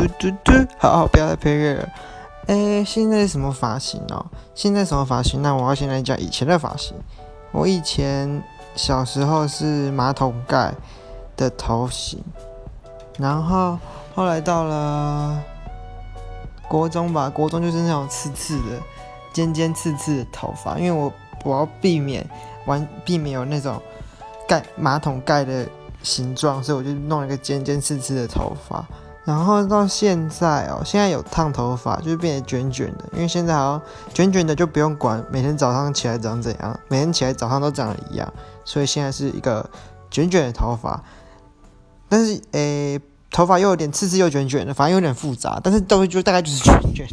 嘟嘟嘟，好好，不要再配乐了。哎，现在什么发型哦？现在什么发型？那我要先来讲以前的发型。我以前小时候是马桶盖的头型，然后后来到了国中吧，国中就是那种刺刺的、尖尖刺刺的头发，因为我我要避免完避免有那种盖马桶盖的形状，所以我就弄了一个尖尖刺刺的头发。然后到现在哦，现在有烫头发，就是变得卷卷的。因为现在好像卷卷的就不用管每天早上起来长怎样，每天起来早上都长得一样，所以现在是一个卷卷的头发。但是诶，头发又有点刺刺又卷卷的，反正有点复杂。但是都就大概就是卷卷。